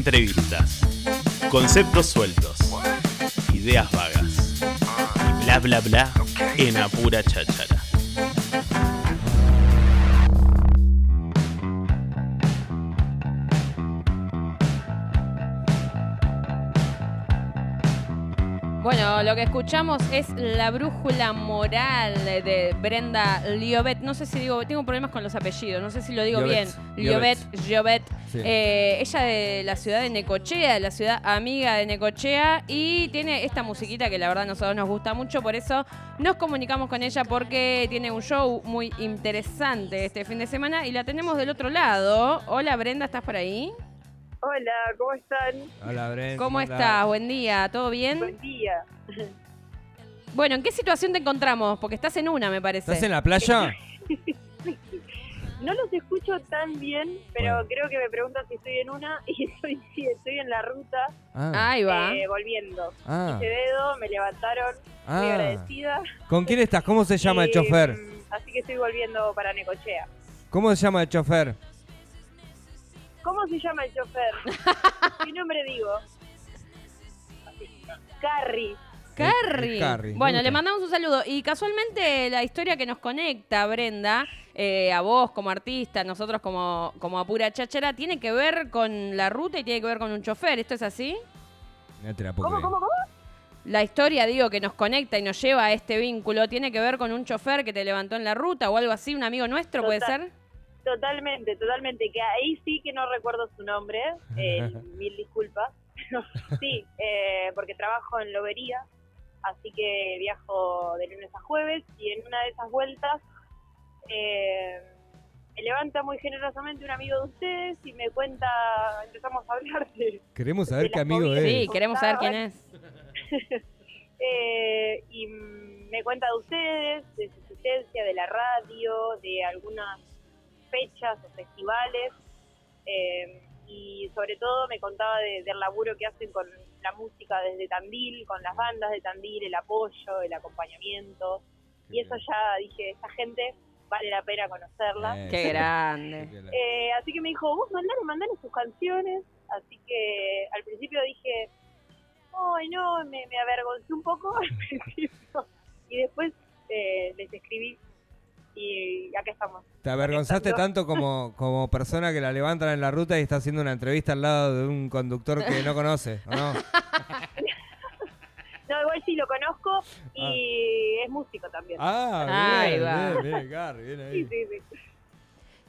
Entrevistas. Conceptos sueltos. Ideas vagas. Y bla bla bla en apura cháchara. Bueno, lo que escuchamos es la brújula moral de Brenda Liobet. No sé si digo, tengo problemas con los apellidos, no sé si lo digo Liobet, bien. Liobet, Liobet. Sí. Eh, ella de la ciudad de Necochea, de la ciudad amiga de Necochea, y tiene esta musiquita que la verdad a nosotros nos gusta mucho, por eso nos comunicamos con ella porque tiene un show muy interesante este fin de semana y la tenemos del otro lado. Hola Brenda, ¿estás por ahí? Hola, ¿cómo están? Hola, Bren. ¿Cómo estás? estás? Buen día, ¿todo bien? Buen día. Bueno, ¿en qué situación te encontramos? Porque estás en una, me parece. ¿Estás en la playa? No los escucho tan bien, pero Bueno. creo que me preguntan si estoy en una y estoy, sí, estoy en la ruta Ah, Ahí va. eh, volviendo. ah, Hice dedo, me levantaron, muy ah. agradecida. ¿Con quién estás? ¿Cómo se llama el Y, chofer? mm, Así que estoy volviendo para Necochea. ¿Cómo se llama el chofer? ¿Cómo se llama el chofer? Mi nombre digo. Carrie. Carrie. Carrie, Bueno, le mandamos un saludo. Y casualmente la historia que nos conecta, Brenda, eh, a vos como artista, nosotros como, como Apura Cháchara, tiene que ver con la ruta y tiene que ver con un chofer. ¿Esto es así? No te la puedo ¿Cómo, creer. cómo, cómo? La historia, digo, que nos conecta y nos lleva a este vínculo, ¿tiene que ver con un chofer que te levantó en la ruta o algo así? ¿Un amigo nuestro puede ser? Totalmente, totalmente. Que ahí sí que no recuerdo su nombre. eh, mil disculpas. sí, eh, porque trabajo en lobería. Así que viajo de lunes a jueves. Y en una de esas vueltas eh, me levanta muy generosamente un amigo de ustedes y me cuenta. Empezamos a hablar de. Queremos saber de qué amigo es. Sí, queremos saber quién es. Eh, y mm, me cuenta de ustedes, de su existencia, de la radio, de algunas fechas o festivales. eh, y sobre todo me contaba de- del laburo que hacen con la música desde Tandil, con las bandas de Tandil, el apoyo, el acompañamiento. Y eso ya dije, esta gente vale la pena conocerla. Eh, Qué grande. Eh, así que me dijo, vos mandale, mandale sus canciones. Así que al principio dije, ay no, me, me avergoncé un poco al principio. Y después eh, les escribí y acá estamos. ¿Te avergonzaste tanto como, como persona que la levantan en la ruta y está haciendo una entrevista al lado de un conductor que no conoce? ¿o no? No, igual sí lo conozco y es músico también. Ah, Ahí bien, va. bien, bien, Gar, bien ahí. Sí, sí, sí.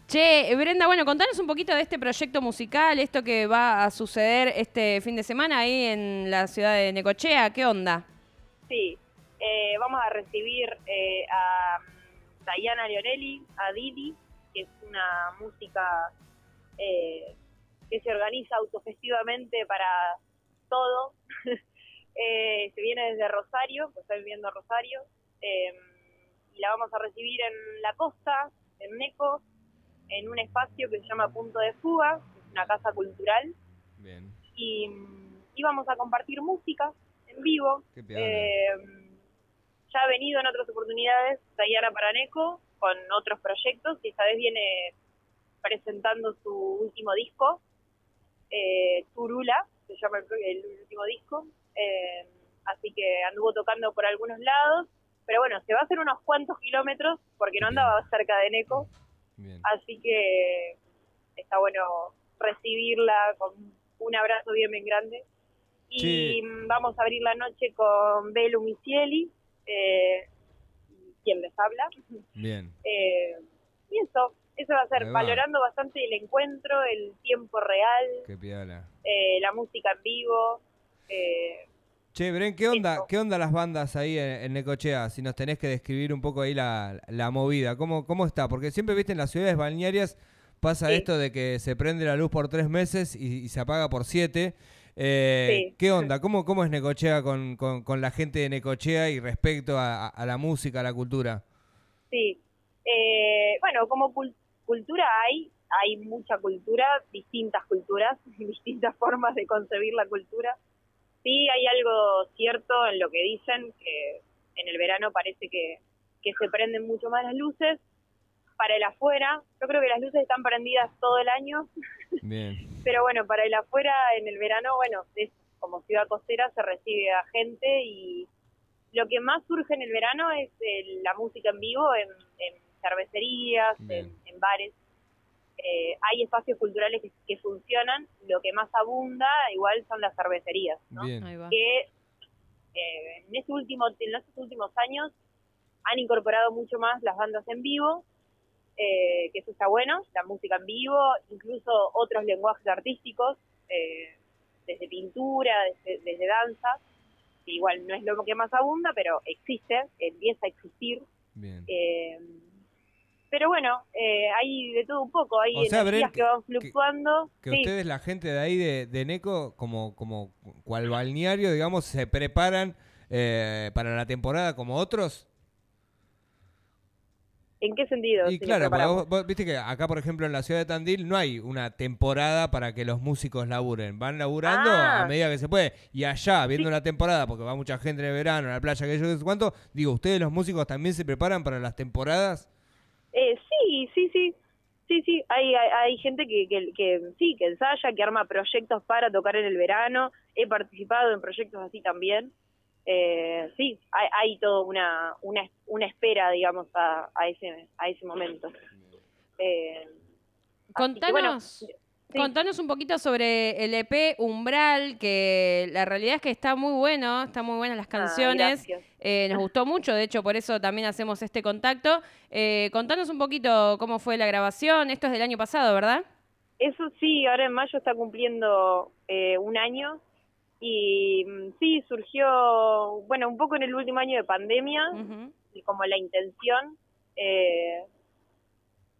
Che, Brenda, bueno, contanos un poquito de este proyecto musical, esto que va a suceder este fin de semana ahí en la ciudad de Necochea. ¿Qué onda? Sí, eh, vamos a recibir eh, a Diana Leonelli, a Didi, que es una música eh, que se organiza autogestivamente para todo. Eh, se viene desde Rosario, pues estoy viviendo en Rosario, eh, y la vamos a recibir en la costa, en Neco, en un espacio que se llama Punto de Fuga, que es una casa cultural, Bien, y, y vamos a compartir música en vivo. qué ya ha venido en otras oportunidades Tayana Paraneco con otros proyectos y esta vez viene presentando su último disco, eh, Turula, se llama el, el último disco. Eh, así que anduvo tocando por algunos lados, pero bueno, se va a hacer unos cuantos kilómetros porque no andaba cerca de Neco, Bien. así que está bueno recibirla con un abrazo bien bien grande y Sí. mm, vamos a abrir la noche con Belu Misieli eh, quien les habla Bien. Eh, y eso eso va a ser valorando bastante el encuentro el tiempo real Qué piola. eh, la música en vivo eh, Che, Bren, ¿qué onda, Eso. ¿qué onda las bandas ahí en, en Necochea? Si nos tenés que describir un poco ahí la, la movida, ¿cómo, ¿cómo está? Porque siempre, viste, en las ciudades balnearias pasa Sí. esto de que se prende la luz por tres meses y, y se apaga por siete. Eh, Sí. ¿Qué onda? ¿Cómo, ¿Cómo es Necochea con, con- con la gente de Necochea y respecto a, la música, a la cultura? Sí. Eh, bueno, como cul- cultura hay, hay mucha cultura, distintas culturas, distintas formas de concebir la cultura. Sí, hay algo cierto en lo que dicen, que en el verano parece que, que se prenden mucho más las luces. Para el afuera, yo creo que las luces están prendidas todo el año, Bien. pero bueno, para el afuera en el verano, bueno, es como ciudad costera se recibe a gente y lo que más surge en el verano es el- la música en vivo en, en cervecerías, en, bares. Eh, hay espacios culturales que, que funcionan, lo que más abunda igual son las cervecerías, ¿no? Bien. Ahí va. que eh, en, este último, en estos últimos años han incorporado mucho más las bandas en vivo, eh, que eso está bueno, la música en vivo, incluso otros lenguajes artísticos, eh, desde pintura, desde, desde danza, que igual no es lo que más abunda, pero existe, empieza a existir. Bien. eh, pero bueno, eh, hay de todo un poco, hay O sea, energías Bren, que van fluctuando. Que Sí. ustedes, la gente de ahí de, de Neco, como, como cual balneario, digamos, se preparan eh, para la temporada como otros. ¿En qué sentido? Y si claro, vos, vos viste que acá, por ejemplo, en la ciudad de Tandil no hay una temporada para que los músicos laburen. Van laburando Ah. a medida que se puede. Y allá, viendo una temporada, porque va mucha gente en el verano, a la playa, que yo no sé cuánto, digo, ¿ustedes los músicos también se preparan para las temporadas? Eh, sí, sí, sí. Sí, sí, hay, hay, hay gente que, que, que sí, que ensaya, que arma proyectos para tocar en el verano. He participado en proyectos así también. Eh, sí, hay, hay toda una, una, una espera, digamos, a, a, ese, a ese momento. Eh, bueno, Contanos, sí. contanos un poquito sobre el EP Umbral, que la realidad es que está muy bueno, están muy buenas las ah, canciones. Eh, nos gustó mucho, de hecho, por eso también hacemos este contacto. Eh, contanos un poquito cómo fue la grabación. Esto es del año pasado, ¿verdad? Eso sí, ahora en mayo está cumpliendo eh, un año y mm, sí, surgió, bueno, un poco en el último año de pandemia, y como la intención, eh,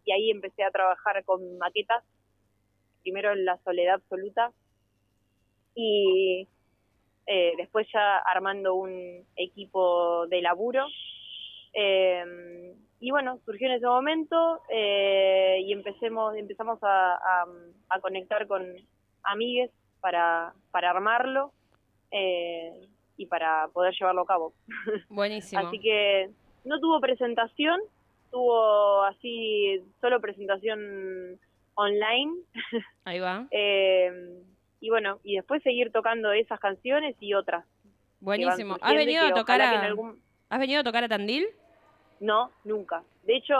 y ahí empecé a trabajar con maquetas, primero en la soledad absoluta, y eh, después ya armando un equipo de laburo. Eh, y bueno, surgió en ese momento eh, y empecemos, empezamos a, a- a conectar con amigues para, para armarlo eh, y para poder llevarlo a cabo. Buenísimo. Así que no tuvo presentación, tuvo así solo presentación online. Ahí va. eh, y bueno, y después seguir tocando esas canciones y otras. Buenísimo. ¿Has venido a tocar a, algún- ¿Has venido a tocar a Tandil? No, nunca. De hecho,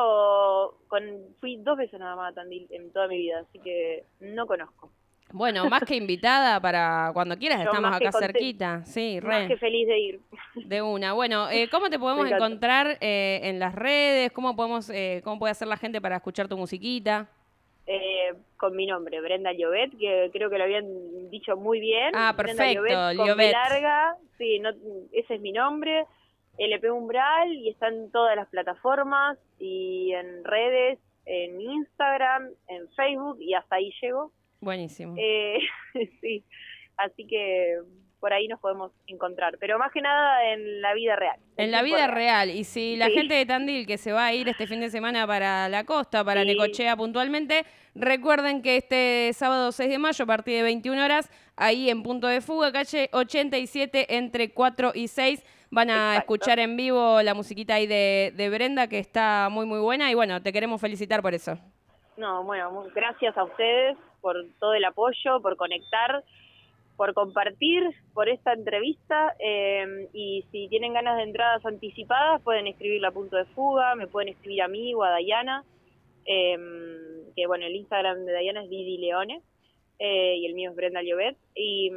con... fui dos veces nada más a Tandil en toda mi vida, así que no conozco. Bueno, más que invitada para cuando quieras, estamos más acá cerquita. Sí, Más re. que feliz de ir. De una. Bueno, eh, ¿cómo te podemos encontrar eh, en las redes? ¿Cómo podemos, eh, cómo puede hacer la gente para escuchar tu musiquita? Eh, con mi nombre, Brenda Llobet, que creo que lo habían dicho muy bien. Ah, Brenda perfecto, Llobet, con B Llobet. larga, sí, no, ese es mi nombre. LP Umbral y está en todas las plataformas y en redes, en Instagram, en Facebook y hasta ahí llego. Buenísimo. Eh, sí, así que por ahí nos podemos encontrar, pero más que nada en la vida real. En la vida real. Y si la Sí. gente de Tandil que se va a ir este fin de semana para la costa, para Sí. Necochea puntualmente, recuerden que este sábado 6 de mayo, a partir de 21 horas, ahí en Punto de Fuga, calle 87, entre 4 y 6, van a Exacto. escuchar en vivo la musiquita ahí de, de Brenda, que está muy, muy buena. Y bueno, te queremos felicitar por eso. No, bueno, gracias a ustedes por todo el apoyo, por conectar, por compartir, por esta entrevista. eh, y si tienen ganas de entradas anticipadas, pueden escribirla a punto de fuga, me pueden escribir a mí o a Dayana. eh, que bueno, el Instagram de Dayana es Didi Leone eh, y el mío es Brenda Llobet. Y,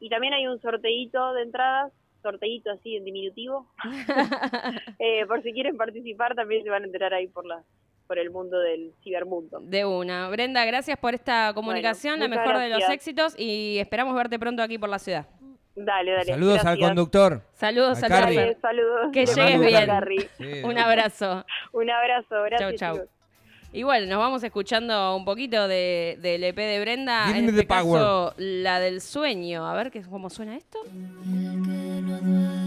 y también hay un sorteíto de entradas, sorteíto así en diminutivo. Eh, por si quieren participar, también se van a enterar ahí por la por el mundo del cibermundo. De una. Brenda, gracias por esta comunicación, la mejor de los éxitos y esperamos verte pronto aquí por la ciudad. Dale, dale. Saludos al conductor. Saludos A al. Dale, saludos. Que Te llegues mando bien. Carrie. Sí, Un abrazo. Un abrazo, gracias. Chau, chau. Y bueno, nos vamos escuchando un poquito de, del EP de Brenda. Give en este the power. la del sueño. A ver qué, cómo suena esto. El que no.